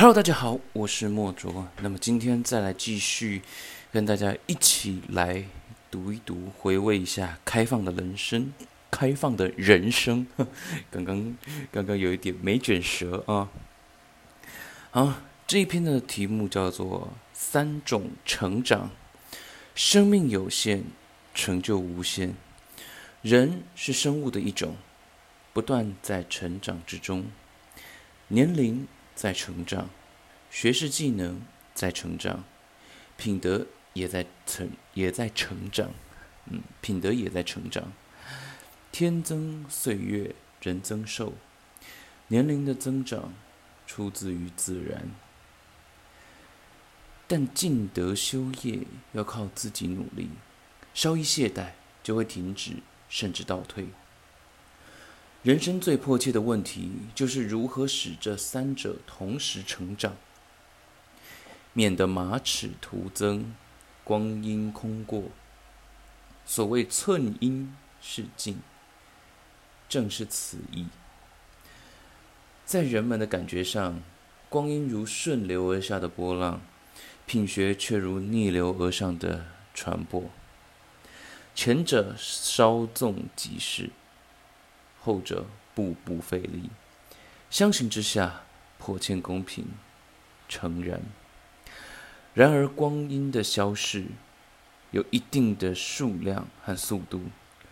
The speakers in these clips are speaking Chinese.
Hello，大家好，我是莫卓。那么今天再来继续跟大家一起来读一读，回味一下开放的人生，开放的人生。刚刚刚刚有一点没卷舌啊。好，这一篇的题目叫做《三种成长》。生命有限，成就无限。人是生物的一种，不断在成长之中。年龄。在成长，学识技能在成长，品德也在成也在成长，嗯，品德也在成长。天增岁月，人增寿，年龄的增长出自于自然，但尽德修业要靠自己努力，稍一懈怠就会停止，甚至倒退。人生最迫切的问题，就是如何使这三者同时成长，免得马齿徒增，光阴空过。所谓寸阴是尽，正是此意。在人们的感觉上，光阴如顺流而下的波浪，品学却如逆流而上的船舶。前者稍纵即逝。后者步步费力，相形之下，迫切公平，诚然。然而光阴的消逝有一定的数量和速度，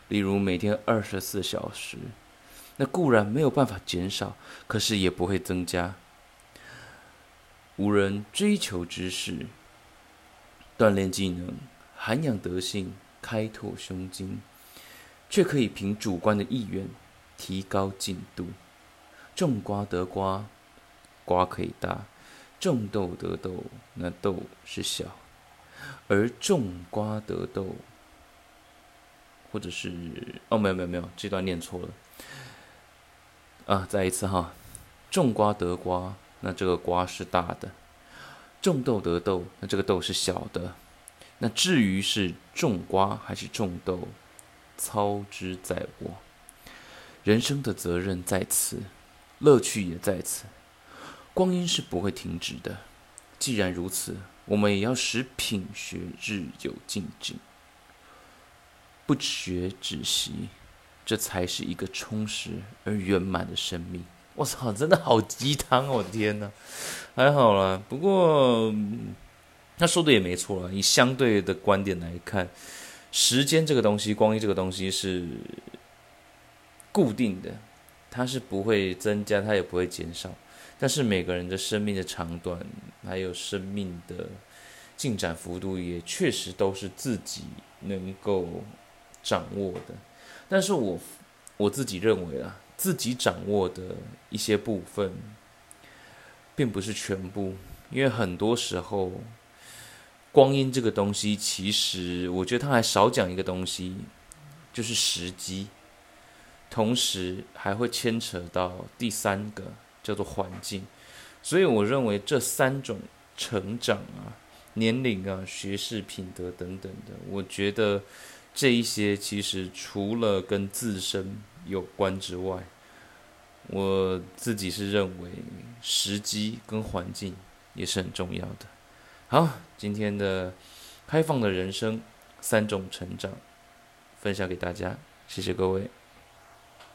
例如每天二十四小时，那固然没有办法减少，可是也不会增加。无人追求知识、锻炼技能、涵养德性、开拓胸襟，却可以凭主观的意愿。提高进度，种瓜得瓜，瓜可以大；种豆得豆，那豆是小；而种瓜得豆，或者是哦，没有没有没有，这段念错了啊！再一次哈，种瓜得瓜，那这个瓜是大的；种豆得豆，那这个豆是小的。那至于是种瓜还是种豆，操之在我。人生的责任在此，乐趣也在此。光阴是不会停止的。既然如此，我们也要使品学日有进进，不学止息，这才是一个充实而圆满的生命。我操，真的好鸡汤哦！天哪，还好啦。不过他说的也没错了。以相对的观点来看，时间这个东西，光阴这个东西是。固定的，它是不会增加，它也不会减少。但是每个人的生命的长短，还有生命的进展幅度，也确实都是自己能够掌握的。但是我我自己认为啊，自己掌握的一些部分，并不是全部，因为很多时候，光阴这个东西，其实我觉得他还少讲一个东西，就是时机。同时还会牵扯到第三个叫做环境，所以我认为这三种成长啊、年龄啊、学识、品德等等的，我觉得这一些其实除了跟自身有关之外，我自己是认为时机跟环境也是很重要的。好，今天的开放的人生三种成长分享给大家，谢谢各位。